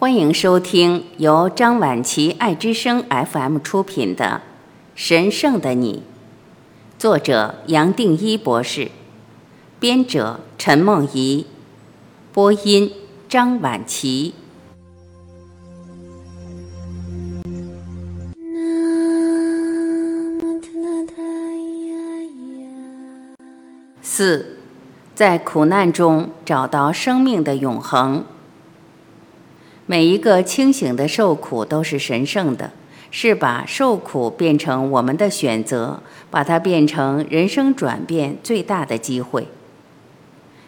欢迎收听由张晚琪爱之声 FM 出品的《神圣的你》，作者杨定一博士，编者陈梦怡，播音张晚琪。四，在苦难中找到生命的永恒。每一个清醒的受苦都是神圣的，是把受苦变成我们的选择，把它变成人生转变最大的机会。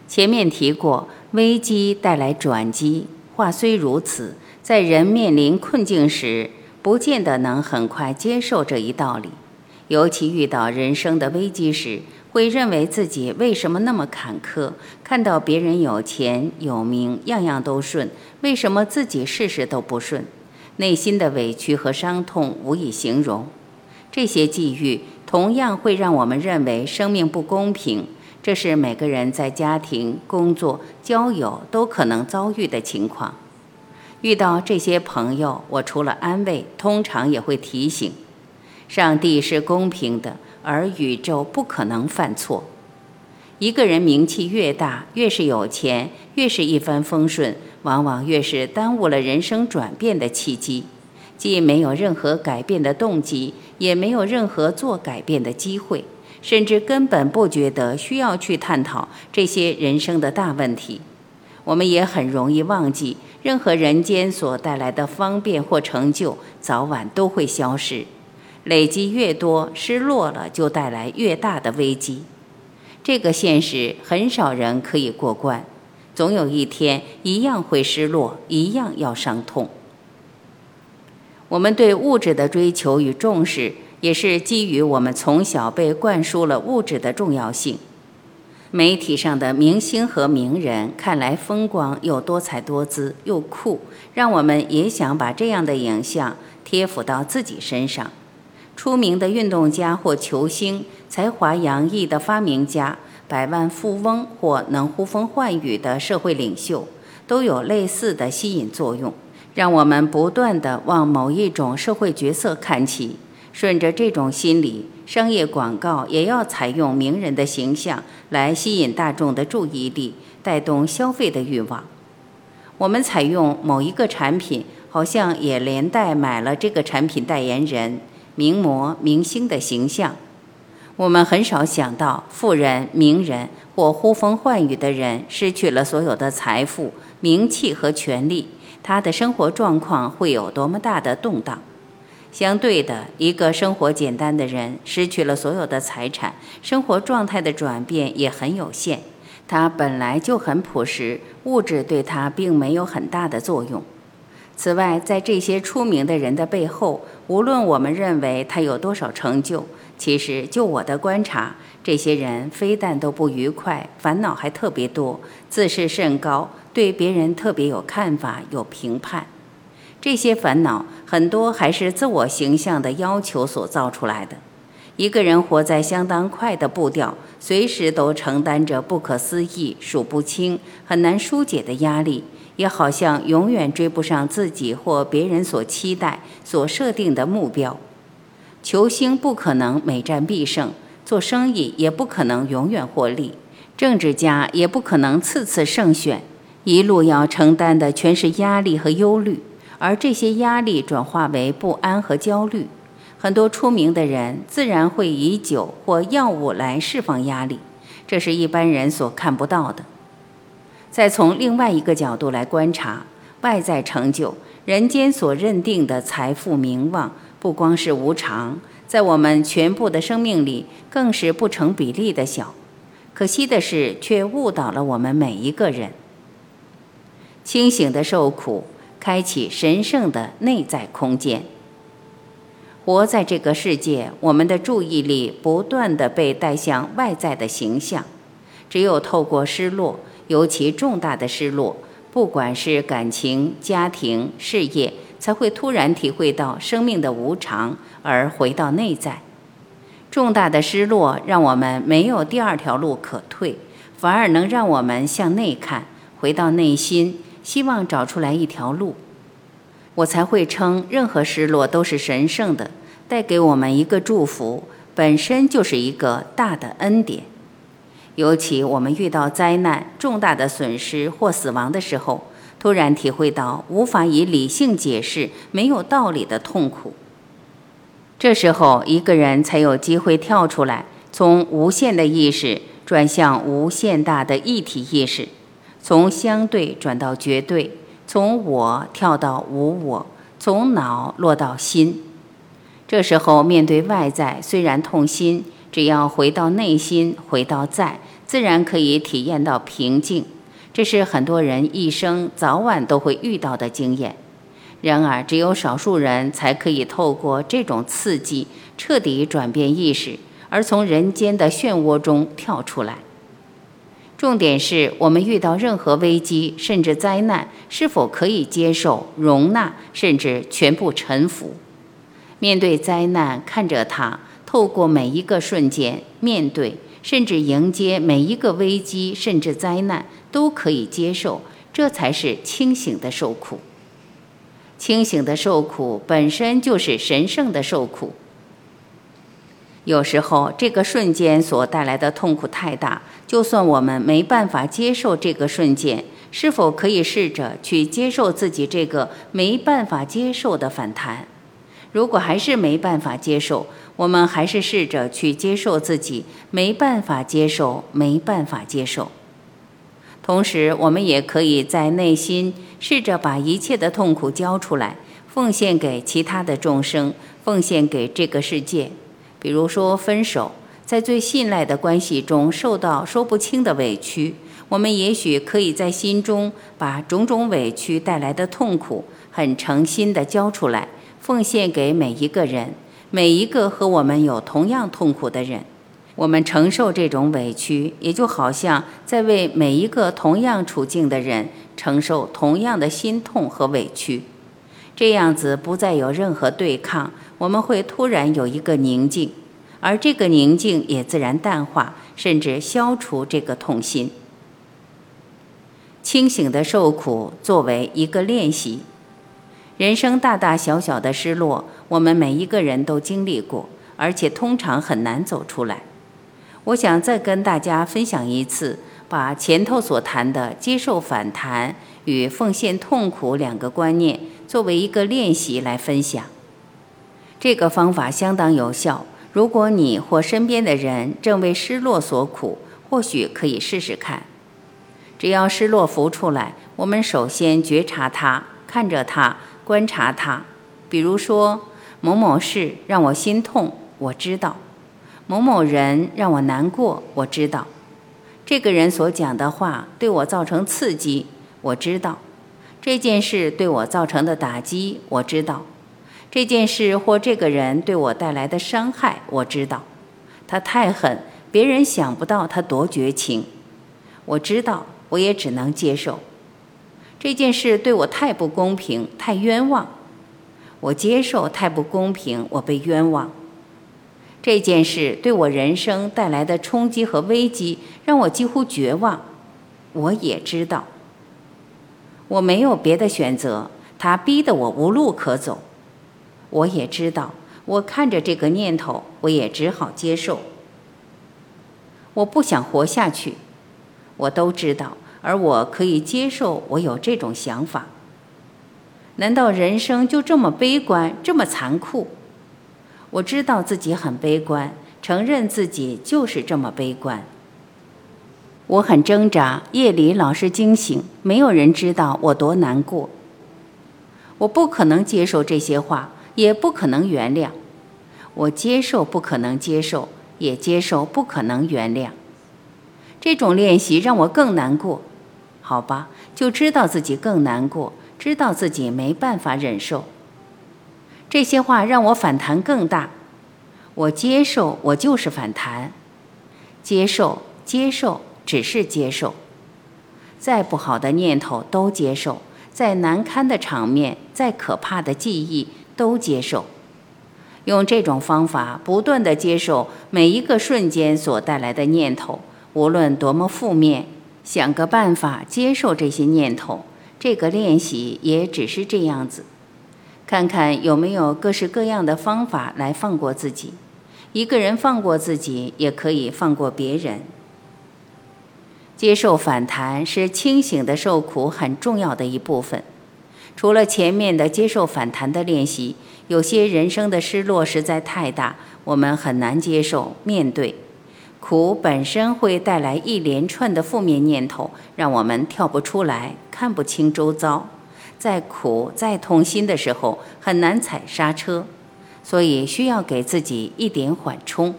前面提过，危机带来转机。话虽如此，在人面临困境时，不见得能很快接受这一道理，尤其遇到人生的危机时。会认为自己为什么那么坎坷？看到别人有钱有名，样样都顺，为什么自己事事都不顺？内心的委屈和伤痛无以形容。这些际遇同样会让我们认为生命不公平。这是每个人在家庭、工作、交友都可能遭遇的情况。遇到这些朋友，我除了安慰，通常也会提醒：上帝是公平的。而宇宙不可能犯错。一个人名气越大，越是有钱，越是一帆风顺，往往越是耽误了人生转变的契机。既没有任何改变的动机，也没有任何做改变的机会，甚至根本不觉得需要去探讨这些人生的大问题。我们也很容易忘记，任何人间所带来的方便或成就，早晚都会消失。累积越多，失落了就带来越大的危机。这个现实很少人可以过关，总有一天一样会失落，一样要伤痛。我们对物质的追求与重视，也是基于我们从小被灌输了物质的重要性。媒体上的明星和名人看来风光又多彩多姿又酷，让我们也想把这样的影像贴附到自己身上。出名的运动家或球星，才华洋溢的发明家，百万富翁或能呼风唤雨的社会领袖，都有类似的吸引作用，让我们不断地往某一种社会角色看齐。顺着这种心理，商业广告也要采用名人的形象来吸引大众的注意力，带动消费的欲望。我们采用某一个产品，好像也连带买了这个产品代言人。名模、明星的形象，我们很少想到，富人、名人或呼风唤雨的人失去了所有的财富、名气和权利，他的生活状况会有多么大的动荡。相对的，一个生活简单的人失去了所有的财产，生活状态的转变也很有限。他本来就很朴实，物质对他并没有很大的作用。此外，在这些出名的人的背后，无论我们认为他有多少成就，其实就我的观察，这些人非但都不愉快，烦恼还特别多，自视甚高，对别人特别有看法、有评判。这些烦恼很多还是自我形象的要求所造出来的。一个人活在相当快的步调，随时都承担着不可思议、数不清、很难疏解的压力。也好像永远追不上自己或别人所期待、所设定的目标。球星不可能每战必胜，做生意也不可能永远获利，政治家也不可能次次胜选。一路要承担的全是压力和忧虑，而这些压力转化为不安和焦虑。很多出名的人自然会以酒或药物来释放压力，这是一般人所看不到的。再从另外一个角度来观察，外在成就、人间所认定的财富、名望，不光是无常，在我们全部的生命里，更是不成比例的小。可惜的是，却误导了我们每一个人。清醒的受苦，开启神圣的内在空间。活在这个世界，我们的注意力不断地被带向外在的形象，只有透过失落。尤其重大的失落，不管是感情、家庭、事业，才会突然体会到生命的无常，而回到内在。重大的失落让我们没有第二条路可退，反而能让我们向内看，回到内心，希望找出来一条路。我才会称任何失落都是神圣的，带给我们一个祝福，本身就是一个大的恩典。尤其我们遇到灾难、重大的损失或死亡的时候，突然体会到无法以理性解释、没有道理的痛苦。这时候，一个人才有机会跳出来，从无限的意识转向无限大的一体意识，从相对转到绝对，从我跳到无我，从脑落到心。这时候，面对外在虽然痛心。只要回到内心，回到在，自然可以体验到平静。这是很多人一生早晚都会遇到的经验。然而，只有少数人才可以透过这种刺激，彻底转变意识，而从人间的漩涡中跳出来。重点是我们遇到任何危机，甚至灾难，是否可以接受、容纳，甚至全部臣服？面对灾难，看着它。透过每一个瞬间，面对甚至迎接每一个危机，甚至灾难，都可以接受，这才是清醒的受苦。清醒的受苦本身就是神圣的受苦。有时候，这个瞬间所带来的痛苦太大，就算我们没办法接受这个瞬间，是否可以试着去接受自己这个没办法接受的反弹？如果还是没办法接受，我们还是试着去接受自己没办法接受，没办法接受。同时，我们也可以在内心试着把一切的痛苦交出来，奉献给其他的众生，奉献给这个世界。比如说，分手，在最信赖的关系中受到说不清的委屈，我们也许可以在心中把种种委屈带来的痛苦，很诚心的交出来。奉献给每一个人，每一个和我们有同样痛苦的人，我们承受这种委屈，也就好像在为每一个同样处境的人承受同样的心痛和委屈。这样子不再有任何对抗，我们会突然有一个宁静，而这个宁静也自然淡化，甚至消除这个痛心。清醒的受苦作为一个练习。人生大大小小的失落，我们每一个人都经历过，而且通常很难走出来。我想再跟大家分享一次，把前头所谈的接受反弹与奉献痛苦两个观念作为一个练习来分享。这个方法相当有效。如果你或身边的人正为失落所苦，或许可以试试看。只要失落浮出来，我们首先觉察它，看着它。观察他，比如说某某事让我心痛，我知道；某某人让我难过，我知道；这个人所讲的话对我造成刺激，我知道；这件事对我造成的打击，我知道；这件事或这个人对我带来的伤害，我知道。他太狠，别人想不到他多绝情，我知道，我也只能接受。这件事对我太不公平，太冤枉，我接受太不公平，我被冤枉。这件事对我人生带来的冲击和危机，让我几乎绝望，我也知道。我没有别的选择，他逼得我无路可走，我也知道。我看着这个念头，我也只好接受。我不想活下去，我都知道。而我可以接受我有这种想法。难道人生就这么悲观，这么残酷？我知道自己很悲观，承认自己就是这么悲观。我很挣扎，夜里老是惊醒，没有人知道我多难过。我不可能接受这些话，也不可能原谅。我接受不可能接受，也接受不可能原谅。这种练习让我更难过。好吧，就知道自己更难过，知道自己没办法忍受。这些话让我反弹更大。我接受，我就是反弹。接受，接受，只是接受。再不好的念头都接受，再难堪的场面，再可怕的记忆都接受。用这种方法，不断的接受每一个瞬间所带来的念头，无论多么负面。想个办法接受这些念头，这个练习也只是这样子。看看有没有各式各样的方法来放过自己。一个人放过自己，也可以放过别人。接受反弹是清醒的受苦很重要的一部分。除了前面的接受反弹的练习，有些人生的失落实在太大，我们很难接受面对。苦本身会带来一连串的负面念头，让我们跳不出来，看不清周遭。在苦、在痛心的时候，很难踩刹车，所以需要给自己一点缓冲。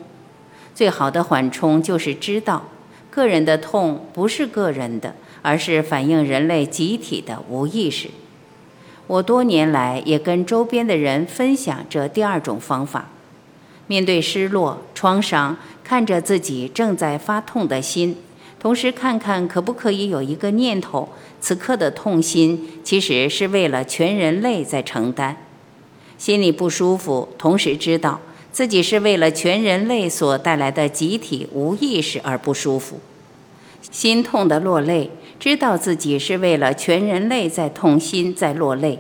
最好的缓冲就是知道。个人的痛不是个人的，而是反映人类集体的无意识。我多年来也跟周边的人分享这第二种方法：面对失落、创伤，看着自己正在发痛的心，同时看看可不可以有一个念头：此刻的痛心其实是为了全人类在承担。心里不舒服，同时知道。自己是为了全人类所带来的集体无意识而不舒服，心痛的落泪，知道自己是为了全人类在痛心在落泪，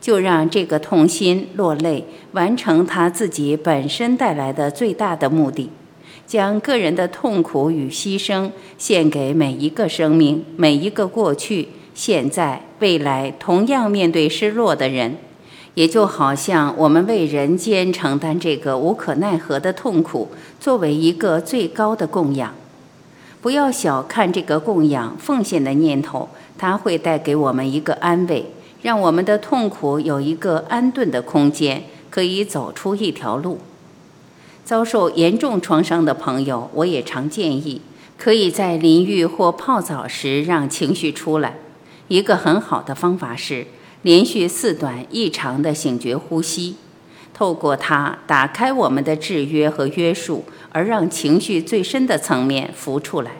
就让这个痛心落泪完成他自己本身带来的最大的目的，将个人的痛苦与牺牲献给每一个生命，每一个过去、现在、未来同样面对失落的人。也就好像我们为人间承担这个无可奈何的痛苦，作为一个最高的供养，不要小看这个供养奉献的念头，它会带给我们一个安慰，让我们的痛苦有一个安顿的空间，可以走出一条路。遭受严重创伤的朋友，我也常建议，可以在淋浴或泡澡时让情绪出来。一个很好的方法是。连续四段异常的醒觉呼吸，透过它打开我们的制约和约束，而让情绪最深的层面浮出来。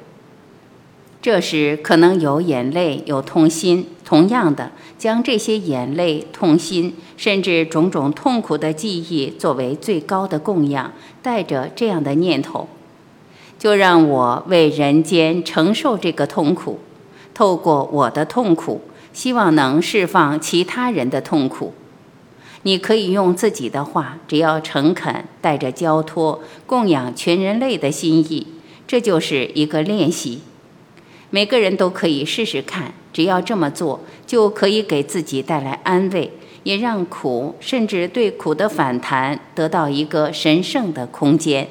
这时可能有眼泪，有痛心。同样的，将这些眼泪、痛心，甚至种种痛苦的记忆作为最高的供养，带着这样的念头，就让我为人间承受这个痛苦，透过我的痛苦。希望能释放其他人的痛苦。你可以用自己的话，只要诚恳，带着交托，供养全人类的心意，这就是一个练习。每个人都可以试试看，只要这么做，就可以给自己带来安慰，也让苦甚至对苦的反弹得到一个神圣的空间。